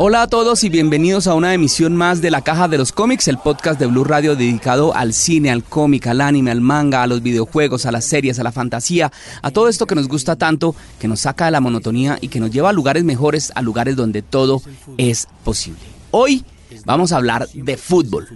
Hola a todos y bienvenidos a una emisión más de La Caja de los Cómics, el podcast de Blue Radio dedicado al cine, al cómic, al anime, al manga, a los videojuegos, a las series, a la fantasía, a todo esto que nos gusta tanto, que nos saca de la monotonía y que nos lleva a lugares mejores, a lugares donde todo es posible. Hoy vamos a hablar de fútbol.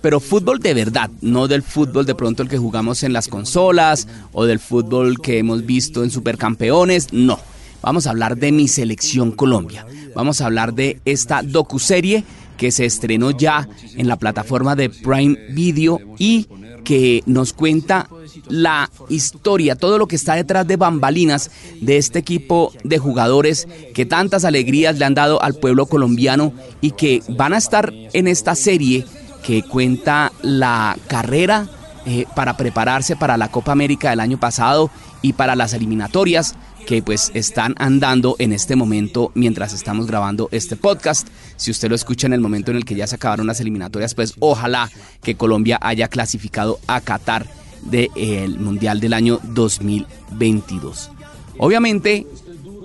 Pero fútbol de verdad, no del fútbol de pronto el que jugamos en las consolas o del fútbol que hemos visto en Supercampeones, no vamos a hablar de mi selección Colombia. Vamos a hablar de esta docuserie que se estrenó ya en la plataforma de Prime Video y que nos cuenta la historia, todo lo que está detrás de bambalinas de este equipo de jugadores que tantas alegrías le han dado al pueblo colombiano y que van a estar en esta serie que cuenta la carrera eh, para prepararse para la Copa América del año pasado y para las eliminatorias que pues están andando en este momento mientras estamos grabando este podcast. Si usted lo escucha en el momento en el que ya se acabaron las eliminatorias, pues ojalá que Colombia haya clasificado a Qatar del Mundial del año 2022. Obviamente,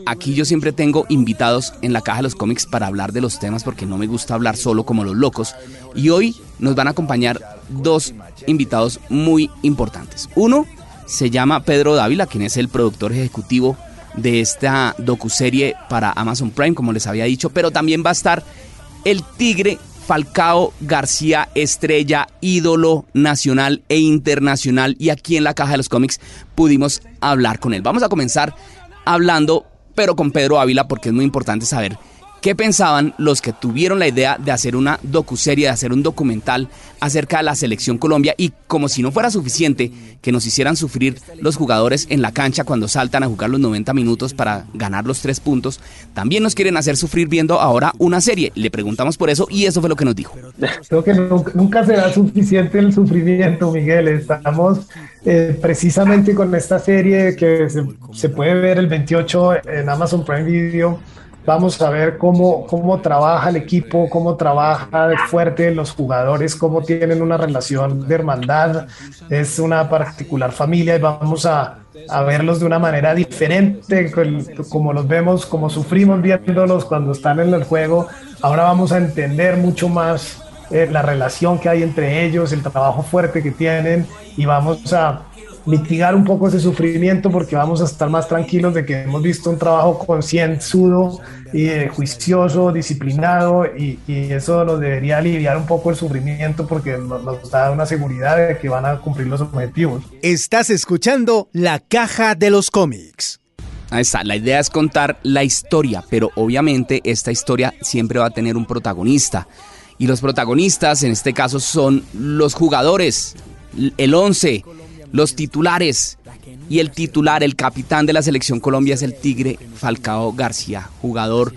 aquí yo siempre tengo invitados en la caja de los cómics para hablar de los temas porque no me gusta hablar solo como los locos. Y hoy nos van a acompañar dos invitados muy importantes. Uno se llama Pedro Dávila, quien es el productor ejecutivo de esta docuserie para Amazon Prime, como les había dicho, pero también va a estar el Tigre Falcao García Estrella, ídolo nacional e internacional, y aquí en la caja de los cómics pudimos hablar con él. Vamos a comenzar hablando, pero con Pedro Ávila, porque es muy importante saber ¿Qué pensaban los que tuvieron la idea de hacer una docuserie, de hacer un documental acerca de la selección Colombia y como si no fuera suficiente que nos hicieran sufrir los jugadores en la cancha cuando saltan a jugar los 90 minutos para ganar los tres puntos, también nos quieren hacer sufrir viendo ahora una serie. Le preguntamos por eso y eso fue lo que nos dijo. Creo que nunca, será suficiente el sufrimiento, Miguel. Estamos eh, precisamente con esta serie que se, puede ver el 28 en Amazon Prime Video Vamos a ver cómo, cómo trabaja el equipo, cómo trabaja fuerte los jugadores, cómo tienen una relación de hermandad. Es una particular familia y vamos a, a verlos de una manera diferente, como los vemos, como sufrimos viéndolos cuando están en el juego. Ahora vamos a entender mucho más eh, la relación que hay entre ellos, el trabajo fuerte que tienen y vamos a mitigar un poco ese sufrimiento porque vamos a estar más tranquilos de que hemos visto un trabajo concienzudo y eh, juicioso, disciplinado y, eso nos debería aliviar un poco el sufrimiento porque nos, nos da una seguridad de que van a cumplir los objetivos. Estás escuchando La Caja de los Cómics. Ahí está, la idea es contar la historia, pero obviamente esta historia siempre va a tener un protagonista. Y los protagonistas en este caso son los jugadores, el 11, los titulares. Y el titular, el capitán de la selección Colombia es el Tigre Falcao García, jugador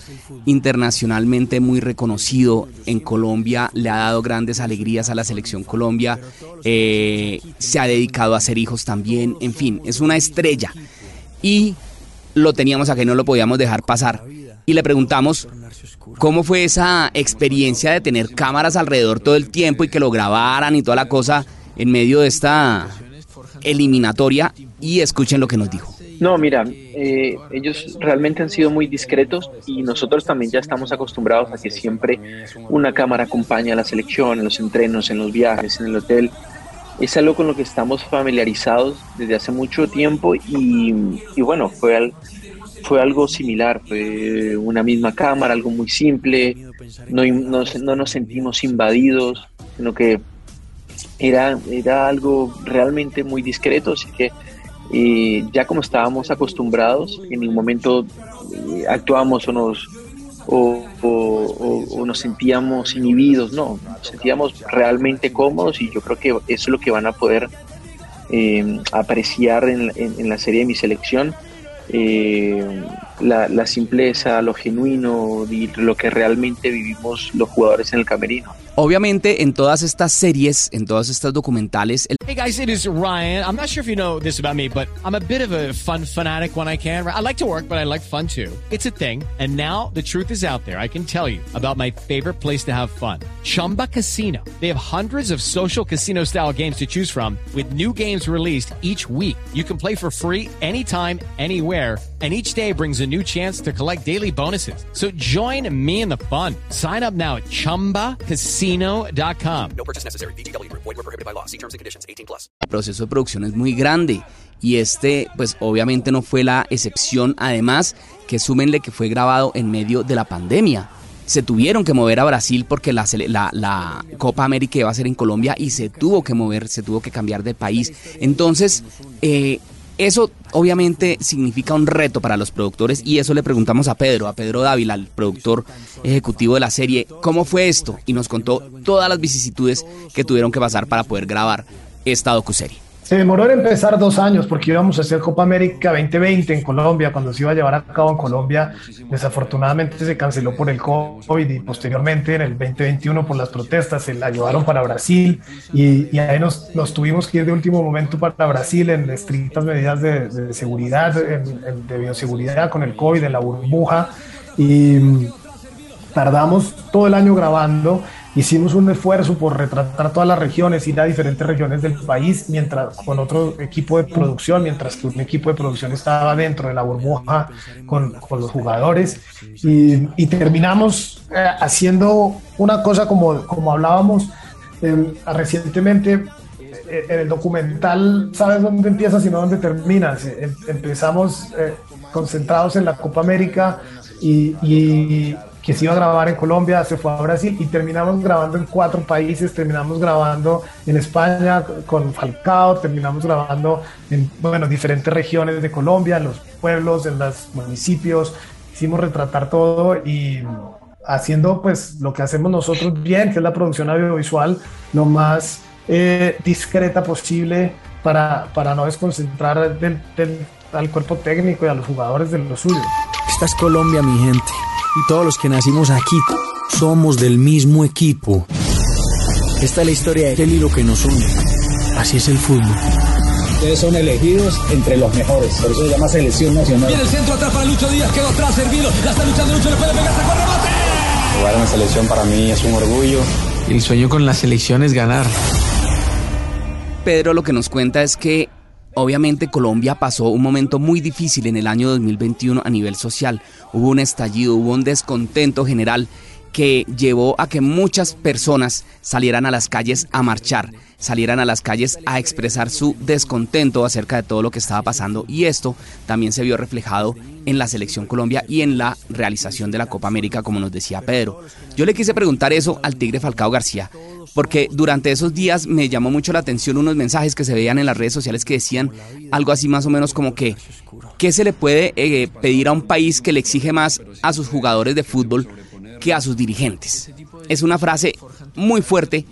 internacionalmente muy reconocido en Colombia, le ha dado grandes alegrías a la selección Colombia, eh, se ha dedicado a ser hijos también, en fin, es una estrella. Y lo teníamos aquí, no lo podíamos dejar pasar. Y le preguntamos cómo fue esa experiencia de tener cámaras alrededor todo el tiempo y que lo grabaran y toda la cosa en medio de esta eliminatoria y escuchen lo que nos dijo. No, mira, eh, ellos realmente han sido muy discretos y nosotros también ya estamos acostumbrados a que siempre una cámara acompaña a la selección, en los entrenos, en los viajes, en el hotel. Es algo con lo que estamos familiarizados desde hace mucho tiempo y, bueno, fue, fue algo similar, fue una misma cámara, algo muy simple, no, no, no nos sentimos invadidos, sino que era, era algo realmente muy discreto, así que eh, ya como estábamos acostumbrados, en ningún momento eh, actuamos o nos, o, nos sentíamos inhibidos, no, nos sentíamos realmente cómodos y yo creo que eso es lo que van a poder eh, apreciar en, en, la serie de mi selección. La, la, simpleza, lo genuino, y lo que realmente vivimos los jugadores en el camerino. Obviamente en todas estas series, en todas estas documentales... El... Hey guys, it is Ryan. I'm not sure if you know this about me, but I'm a bit of a fun fanatic when I can. I like to work, but I like fun too. It's a thing. And now the truth is out there. I can tell you about my favorite place to have fun. Chumba Casino. They have hundreds of social casino style games to choose from with new games released each week. You can play for free anytime, anywhere and each day brings a new chance to collect daily bonuses. So join me in the fun. Sign up now at ChumbaCasino.com. No purchase necessary. BGW. Void were prohibited by law. See terms and conditions. 18 plus. El proceso de producción es muy grande y este, pues obviamente no fue la excepción. Además, que súmenle que fue grabado en medio de la pandemia. Se tuvieron que mover a Brasil porque la, la, la, Copa América iba a ser en Colombia y se tuvo que mover, se tuvo que cambiar de país. Entonces, eh, eso obviamente significa un reto para los productores y eso le preguntamos a Pedro, a Pedro Dávila, el productor ejecutivo de la serie, cómo fue esto y nos contó todas las vicisitudes que tuvieron que pasar para poder grabar esta docuserie. Se demoró en empezar dos años porque íbamos a hacer Copa América 2020 en Colombia, cuando se iba a llevar a cabo en Colombia. Desafortunadamente se canceló por el COVID y posteriormente en el 2021 por las protestas se la llevaron para Brasil. Y, ahí nos, tuvimos que ir de último momento para Brasil en estrictas medidas de, seguridad, de bioseguridad con el COVID, en la burbuja. Y mm, tardamos todo el año grabando hicimos un esfuerzo por retratar todas las regiones, ir a diferentes regiones del país, mientras con otro equipo de producción, mientras que un equipo de producción estaba dentro de la burbuja con, con los jugadores. Y, y terminamos eh, haciendo una cosa como, como hablábamos eh, recientemente. Eh, en el documental sabes dónde empiezas y no dónde terminas. Em, empezamos concentrados en la Copa América y, y que se iba a grabar en Colombia, se fue a Brasil y terminamos grabando en cuatro países, terminamos grabando en España con Falcao, terminamos grabando en bueno, diferentes regiones de Colombia, en los pueblos, en los municipios, hicimos retratar todo y haciendo pues lo que hacemos nosotros bien, que es la producción audiovisual, lo más eh, discreta posible para, para no desconcentrar del, al cuerpo técnico y a los jugadores de lo suyo. Esta es Colombia, mi gente y todos los que nacimos aquí somos del mismo equipo. Esta es la historia de lo que nos une. Así es el fútbol. Ustedes son elegidos entre los mejores, por eso se llama selección nacional. Viene el centro atrás para Lucho Díaz, quedó atrás, servido, la está luchando Lucho, le puede pegar, sacó remate. Jugar en la selección para mí es un orgullo. El sueño con la selección es ganar. Pedro lo que nos cuenta es que Obviamente Colombia pasó un momento muy difícil en el año 2021 a nivel social. Hubo un estallido, hubo un descontento general que llevó a que muchas personas salieran a las calles a marchar, salieran a las calles a expresar su descontento acerca de todo lo que estaba pasando y esto también se vio reflejado en la selección Colombia y en la realización de la Copa América como nos decía Pedro. Yo le quise preguntar eso al Tigre Falcao García porque durante esos días me llamó mucho la atención unos mensajes que se veían en las redes sociales que decían algo así más o menos como que ¿qué se le puede eh, pedir a un país que le exige más a sus jugadores de fútbol que a sus dirigentes? Es una frase muy fuerte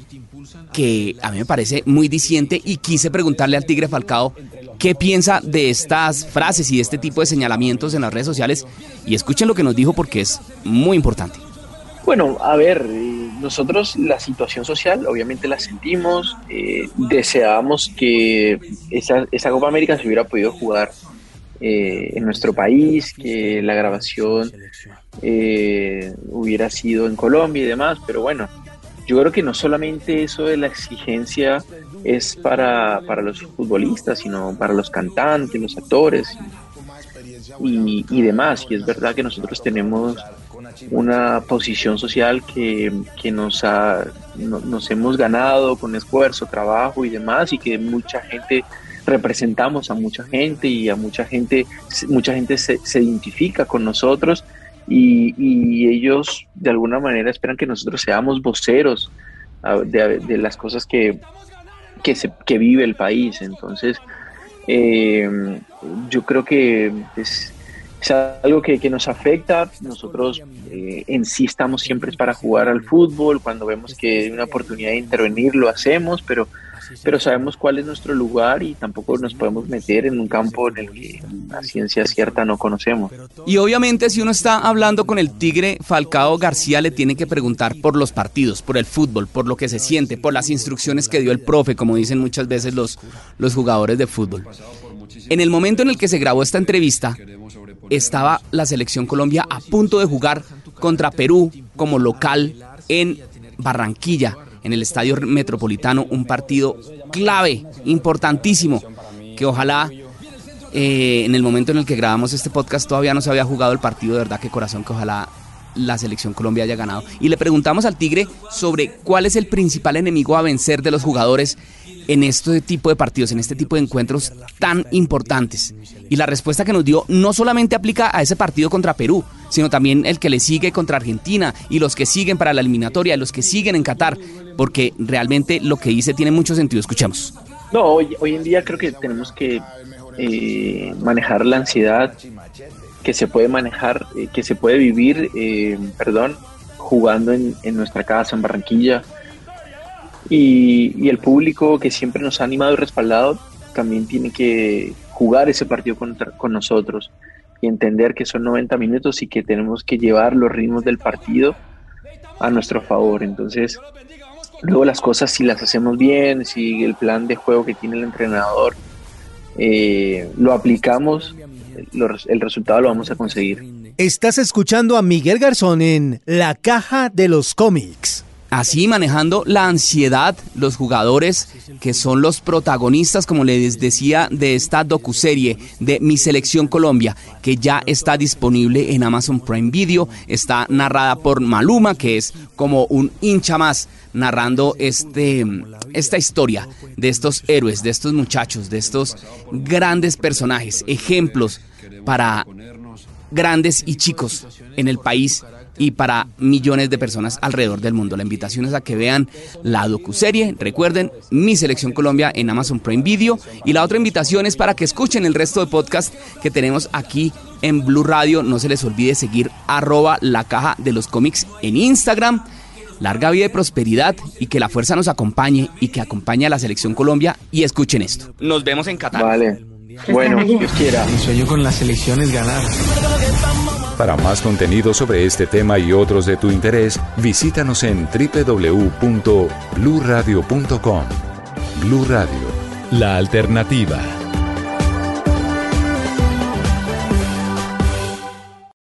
que a mí me parece muy diciente y quise preguntarle al Tigre Falcao qué piensa de estas frases y de este tipo de señalamientos en las redes sociales y escuchen lo que nos dijo porque es muy importante. Bueno, a ver, eh, nosotros la situación social obviamente la sentimos, eh, deseábamos que esa, esa, Copa América se hubiera podido jugar eh, en nuestro país, que la grabación hubiera sido en Colombia y demás, pero bueno, yo creo que no solamente eso de la exigencia es para, para los futbolistas, sino para los cantantes, los actores y, demás, y es verdad que nosotros tenemos una posición social que, nos, ha, nos hemos ganado con esfuerzo, trabajo y demás, y que mucha gente representamos a mucha gente y a mucha gente, mucha gente se, identifica con nosotros y, ellos de alguna manera esperan que nosotros seamos voceros de, las cosas que, que, se, que vive el país. Entonces, eh, yo creo que es es algo que, que nos afecta. Nosotros eh, en sí estamos siempre para jugar al fútbol. Cuando vemos que hay una oportunidad de intervenir, lo hacemos, pero, pero sabemos cuál es nuestro lugar y tampoco nos podemos meter en un campo en el que la ciencia cierta no conocemos. Y obviamente si uno está hablando con el Tigre Falcao García le tiene que preguntar por los partidos, por el fútbol, por lo que se siente, por las instrucciones que dio el profe, como dicen muchas veces los, los jugadores de fútbol. En el momento en el que se grabó esta entrevista, estaba la selección Colombia a punto de jugar contra Perú como local en Barranquilla, en el Estadio Metropolitano, un partido clave, importantísimo, que ojalá eh, en el momento en el que grabamos este podcast todavía no se había jugado el partido, de verdad que corazón, que ojalá la selección Colombia haya ganado. Y le preguntamos al Tigre sobre cuál es el principal enemigo a vencer de los jugadores en este tipo de partidos, en este tipo de encuentros tan importantes. Y la respuesta que nos dio no solamente aplica a ese partido contra Perú, sino también el que le sigue contra Argentina y los que siguen para la eliminatoria, los que siguen en Qatar, porque realmente lo que dice tiene mucho sentido. Escuchemos. No, hoy, en día creo que tenemos que eh, manejar la ansiedad que se puede manejar, eh, que se puede vivir, eh, perdón, jugando en nuestra casa en Barranquilla y, el público que siempre nos ha animado y respaldado también tiene que jugar ese partido con, con nosotros y entender que son 90 minutos y que tenemos que llevar los ritmos del partido a nuestro favor. Entonces, luego las cosas si las hacemos bien, si el plan de juego que tiene el entrenador eh, lo aplicamos, el resultado lo vamos a conseguir. Estás escuchando a Miguel Garzón en La Caja de los Cómics. Así manejando la ansiedad, los jugadores que son los protagonistas, como les decía, de esta docuserie de Mi Selección Colombia, que ya está disponible en Amazon Prime Video, está narrada por Maluma, que es como un hincha más narrando este, esta historia de estos héroes, de estos muchachos, de estos grandes personajes, ejemplos para grandes y chicos en el país y para millones de personas alrededor del mundo. La invitación es a que vean la docuserie, recuerden, Mi Selección Colombia en Amazon Prime Video y la otra invitación es para que escuchen el resto de podcast que tenemos aquí en Blue Radio. No se les olvide seguir arroba la caja de los cómics en Instagram. Larga vida y prosperidad y que la fuerza nos acompañe y que acompañe a la Selección Colombia y escuchen esto. Nos vemos en Qatar. Vale. Bueno, Dios quiera. Mi sueño con la selección es ganar. Para más contenido sobre este tema y otros de tu interés, visítanos en www.bluradio.com. Blu Radio, la alternativa.